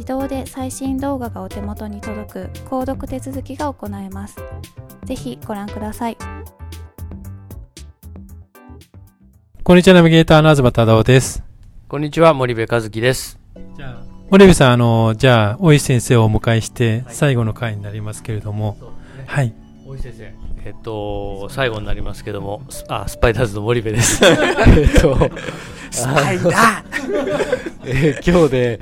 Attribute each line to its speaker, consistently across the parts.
Speaker 1: 自動で最新動画がお手元に届く購読手続きが行えますぜひご覧ください
Speaker 2: こんにちは、ナビゲーターの東忠夫です。
Speaker 3: こんにちは、森部和樹です。
Speaker 2: じゃあ、森部さん、あの、じゃあ、大石先生をお迎えして、最後の回になりますけれども、はい。
Speaker 3: 大石先生。えっと、最後になりますけども、スあ、スパイダーズの森部です。えっと、スパイダー。えー今日で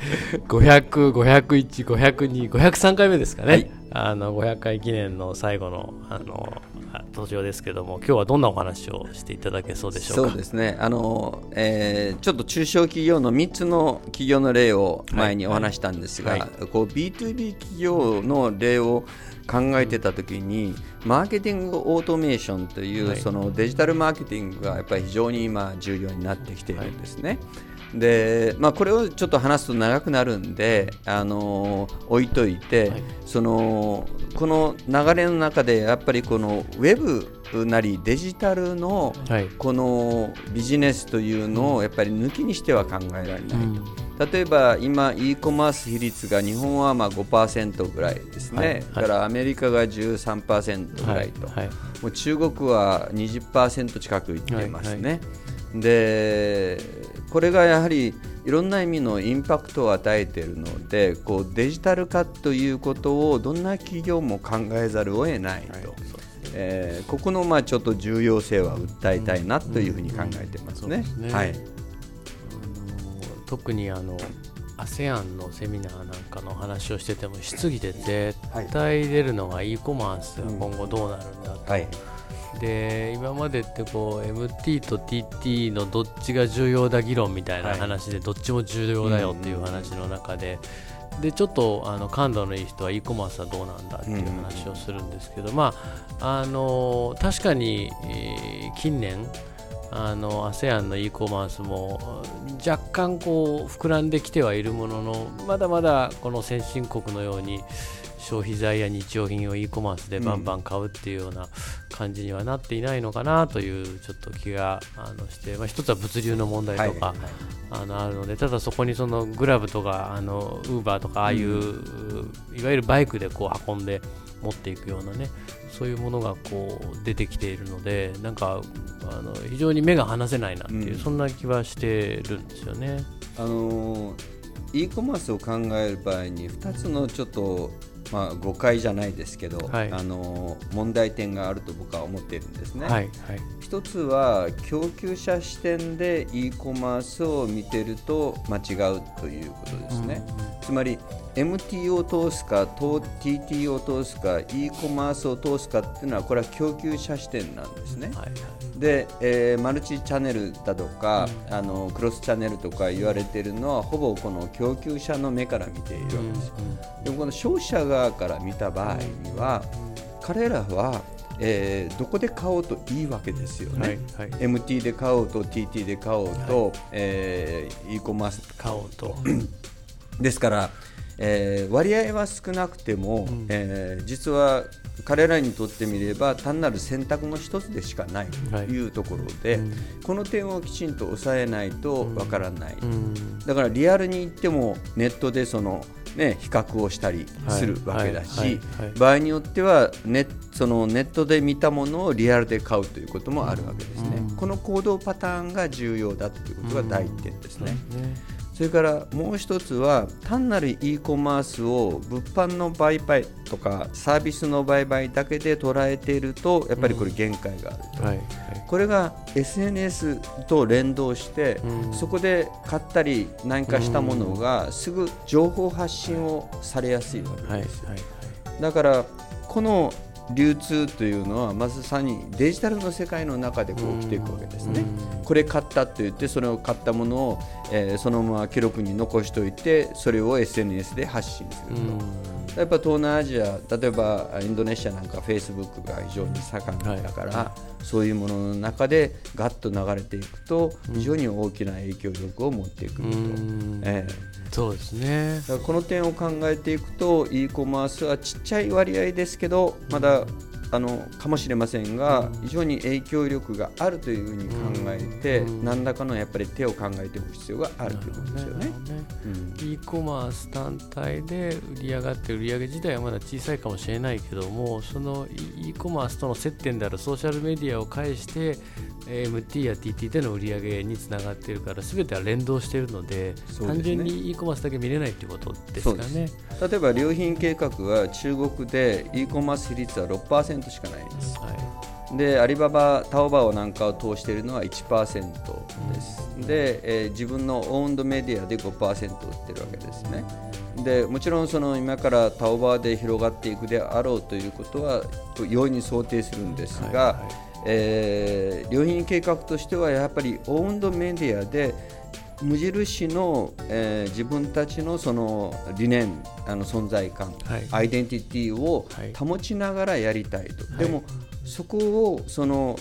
Speaker 3: 500、501、502、503回目ですかね。あの、500回記念の最後の、あの、あ登場ですけども、今日はどんなお話をしていただけそうでしょうか？
Speaker 4: そうですね。あの、えーちょっと中小企業の3つの企業の例を前にお話したんですが、
Speaker 3: はい。
Speaker 4: こう B2B 企業の例を考えてた時にマーケティングオートメーションという、
Speaker 3: はい
Speaker 4: そのデジタルマーケティングがやっぱり非常に今重要になってきているんですね。でまあ、これをちょっと話すと長くなるんで、あの置いといて、
Speaker 3: はい
Speaker 4: そのこの流れの中でやっぱりこのウェブなりデジタルの
Speaker 3: はい。
Speaker 4: このビジネスというのをやっぱり抜きにしては考えられない、
Speaker 3: うん
Speaker 4: 例えば今 e コマース比率が日本はまあ5%ぐらいですね、
Speaker 3: はいはい。
Speaker 4: だからアメリカが13%ぐらいと、
Speaker 3: はい。はい。
Speaker 4: もう中国は20%近くいってますね、でこれがやはりいろんな意味のインパクトを与えているのでこうデジタル化ということをどんな企業も考えざるを得ないと、えーここのまあちょっと重要性は訴えたいなというふうに考えてますね。
Speaker 3: そうですね。
Speaker 4: はい
Speaker 3: 特にあの ASEAN のセミナーなんかの話をしてても質疑で絶対出るのが e コマースが今後どうなるんだと、
Speaker 4: はい。
Speaker 3: で今までってこう MT と TT のどっちが重要だ議論みたいな話でどっちも重要だよっていう話の中で。でちょっとあの感度のいい人は e コマースはどうなんだっていう話をするんですけど、まああの確かに、えー近年あの ASEAN の e コマースも若干こう膨らんできてはいるもののまだまだこの先進国のように消費財や日用品を e コマースでバンバン買うっていうような感じにはなっていないのかなというちょっと気があのして、まあ、一つは物流の問題とか、
Speaker 4: はい。
Speaker 3: あのあるのでただそこにそのグラブとかあのウーバーとかああいう、いわゆるバイクでこう運んで持っていくようなねそういうものがこう出てきているのでなんかあの非常に目が離せないなっていう、
Speaker 4: うん。
Speaker 3: そんな気はしてるんですよね。
Speaker 4: あのー e コマースを考える場合に2つのちょっとまあ、誤解じゃないですけど、
Speaker 3: はい
Speaker 4: あの問題点があると僕は思っているんですね。
Speaker 3: はいはい
Speaker 4: 一つは供給者視点で e コマースを見てると間違うということですね。つまり MT を通すか、と TT を通すか、e コマースを通すかっていうのはこれは供給者視点なんですね。
Speaker 3: はい
Speaker 4: で、えーマルチチャンネルだとか、あのクロスチャンネルとか言われてるのはほぼこの供給者の目から見ているわけですよ。でもこの消費者側から見た場合には、彼らは、えーどこで買おうといいわけですよね。
Speaker 3: はいはい。
Speaker 4: MT で買おうと TT で買おうと、えー e コマース
Speaker 3: 買おうと。
Speaker 4: ですから、えー割合は少なくても、えー実は彼らにとってみれば単なる選択の一つでしかないとい。うところで、この点をきちんと抑えないとわからない、
Speaker 3: うん。
Speaker 4: だからリアルに言ってもネットでその、ね、比較をしたりするわけだし、
Speaker 3: はい。はい。はい。はい
Speaker 4: 場合によってはネそのネットで見たものをリアルで買うということもあるわけですね、この行動パターンが重要だということが第一点ですね。それからもう一つは単なる e コマースを物販の売買とかサービスの売買だけで捉えているとやっぱりこれ限界があると、
Speaker 3: はい。
Speaker 4: これが SNS と連動して、
Speaker 3: うん。
Speaker 4: そこで買ったり何かしたものがすぐ情報発信をされやすいわけ
Speaker 3: はい。
Speaker 4: ですよ、
Speaker 3: はい。
Speaker 4: だからこの流通というのはまさにデジタルの世界の中でこう起きていくわけですね。これ買ったと言ってそれを買ったものを、えーそのまま記録に残しておいてそれを SNS で発信すると。やっぱ東南アジア例えばインドネシアなんかフェイスブックが非常に盛んだから、そういうものの中でガッと流れていくと非常に大きな影響力を持ってくると。
Speaker 3: うん。
Speaker 4: ええ。
Speaker 3: そうですね。
Speaker 4: この点を考えていくと e コマースはちっちゃい割合ですけどまだあのかもしれませんが非常に影響力があるというふうに考えて何らかのやっぱり手を考えておく必要があるということですよね。うん。
Speaker 3: E コマース単体で売り上がって売り上げ自体はまだ小さいかもしれないけどもその e コマースとの接点であるソーシャルメディアを介してえー MT や TT での売り上げにつながっているから全ては連動しているので
Speaker 4: ね。
Speaker 3: 単純に e コマースだけ見れないということですかね。
Speaker 4: 例えば良品計画は中国で e コマース比率は6%しかないです。
Speaker 3: はい
Speaker 4: でアリババ、タオバオなんかを通しているのは1%です。で、えー自分のオウンドメディアで5%売ってるわけですね。でもちろんその今からタオバオで広がっていくであろうということは容易に想定するんですが、
Speaker 3: はいはい
Speaker 4: えー良品計画としてはやっぱりオウンドメディアで無印の、えー自分たちのその理念あの存在感、
Speaker 3: はい。
Speaker 4: アイデンティティを
Speaker 3: はい。
Speaker 4: 保ちながらやりたいと、
Speaker 3: い。
Speaker 4: でもそこをその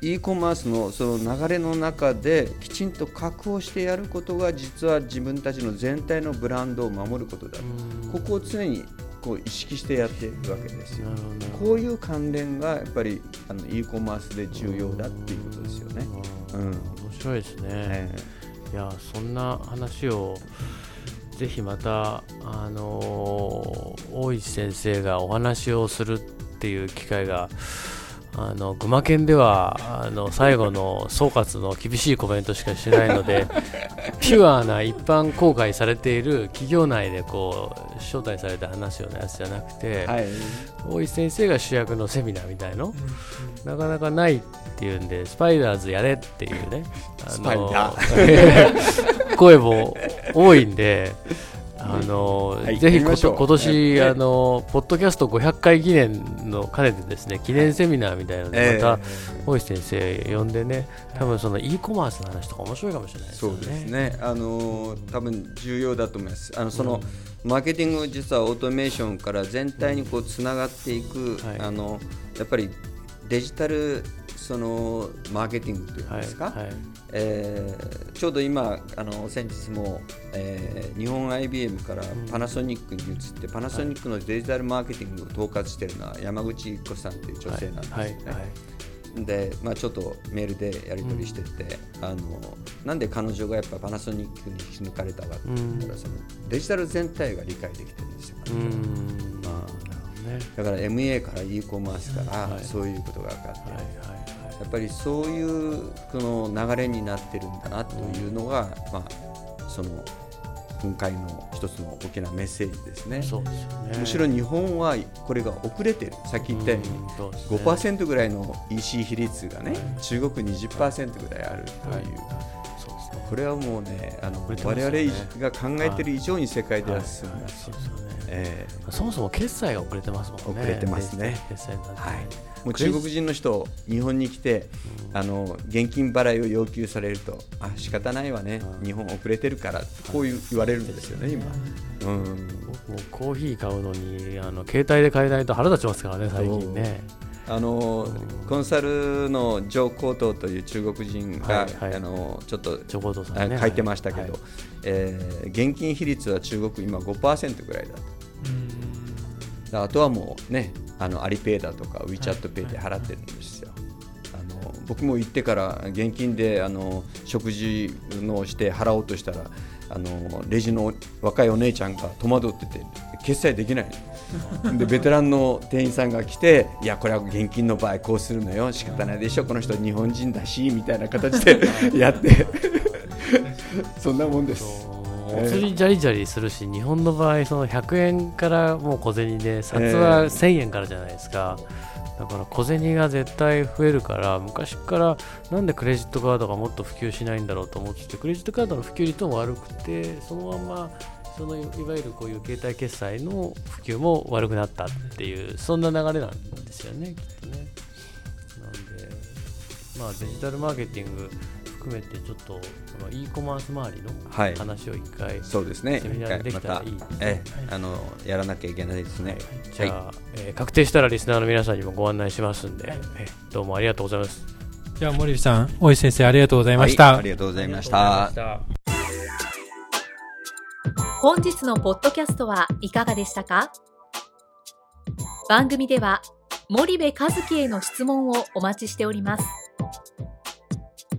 Speaker 4: e コマースのその流れの中できちんと確保してやることが実は自分たちの全体のブランドを守ることだと。ここを常にこう意識してやっているわけですよ
Speaker 3: な。るほど
Speaker 4: こういう関連がやっぱりあの e コマースで重要だっていうことですよね。うん
Speaker 3: 面白いですね。
Speaker 4: え
Speaker 3: いやそんな話をぜひまたあのー大石先生がお話をするっていう機会があの群馬県ではあの最後の総括の厳しいコメントしかしないので ピュアな一般公開されている企業内でこう招待されて話すようなやつじゃなくて、
Speaker 4: えはい
Speaker 3: 大石先生が主役のセミナーみたいの、なかなかないっていうんでスパイダーズやれっていうねあ
Speaker 4: スパイダ
Speaker 3: ー 声も多いんで。あの
Speaker 4: はい
Speaker 3: ぜひ今年、
Speaker 4: ええ
Speaker 3: あのポッドキャスト500回記念の兼ねてですね記念セミナーみたいなので、
Speaker 4: え
Speaker 3: また大石先生呼んでね多分その e コマースの話とか面白いかもしれないですよね。
Speaker 4: そうですね。あのー多分重要だと思います。あのその、マーケティング実はオートメーションから全体にこうつながっていく、
Speaker 3: はい
Speaker 4: あのやっぱりデジタルそのマーケティングというんですか？
Speaker 3: はいはい。
Speaker 4: えーちょうど今あの先日も、えー日本 IBM からパナソニックに移って、パナソニックのデジタルマーケティングを統括しているのは山口一子さんという女性なんですよね。で、まあ、ちょっとメールでやり取りしてて、あのなんで彼女がやっぱパナソニックに引き抜かれたかって言ったら、そのデジタル全体が理解できてるんですよ、まあ
Speaker 3: ね。
Speaker 4: だから MA から e コマースから
Speaker 3: はい。
Speaker 4: そういうことが分かって、
Speaker 3: はいはい
Speaker 4: やっぱりそういうこの流れになってるんだなというのが、まあ、その今回の一つの大きなメッセージですね。
Speaker 3: そうですよね。
Speaker 4: むしろ日本はこれが遅れてる、さっき言ったように
Speaker 3: うんそうですね。
Speaker 4: 5%ぐらいの EC 比率がね、中国20%ぐらいあるという、これはもうね、あの
Speaker 3: 遅れてますよ
Speaker 4: 我
Speaker 3: ね
Speaker 4: 々が考えてる以上に世界では進ん
Speaker 3: はい。
Speaker 4: だし、え
Speaker 3: そもそも決済が遅れてますもんね。
Speaker 4: 遅れてますね。
Speaker 3: 決済になって
Speaker 4: えはい、もう中国人の人、日本に来て、あの現金払いを要求されると、あ仕方ないわね、日本遅れてるから、こういう言われるんですよね、今。うん。
Speaker 3: もうコーヒー買うのにあの携帯で買えないと腹立ちますからね最近ね。
Speaker 4: あのコンサルのジョー・コートという中国人が、
Speaker 3: はいはい。
Speaker 4: あのちょっと
Speaker 3: ね。
Speaker 4: あ書いてましたけど、
Speaker 3: はい
Speaker 4: えー現金比率は中国今5%ぐらいだと。だあとはもうね、あのアリペイだとか WeChatPay で払ってるんですよ。あの僕も行ってから現金であの食事のして払おうとしたらあのレジの若いお姉ちゃんが戸惑ってて決済できないの。でベテランの店員さんが来ていやこれは現金の場合こうするのよ。仕方ないでしょ。この人日本人だしみたいな形でやって。そんなもんです。
Speaker 3: お釣りジャリジャリするし、日本の場合その100円からもう小銭で札は1000円からじゃないですか、だから小銭が絶対増えるから昔からなんでクレジットカードがもっと普及しないんだろうと思っててクレジットカードの普及率も悪くてそのままそのいいわゆるこういう携帯決済の普及も悪くなったっていうそんな流れなんですよねきっとね。なんでまあデジタルマーケティング含めてちょっとこの e コマース周りの
Speaker 4: はい
Speaker 3: 話を一回、
Speaker 4: そうですね。
Speaker 3: セミナーでできたらいい
Speaker 4: また、ええ、あのやらなきゃいけないですね。
Speaker 3: じゃあ、えー確定したらリスナーの皆さんにもご案内しますんで、えーどうもありがとうございます。
Speaker 2: じゃあ森部さん、大石先生ありがとうございました。
Speaker 4: はいありがとうございました。
Speaker 5: 本日のポッドキャストはいかがでしたか？番組では森部和樹への質問をお待ちしております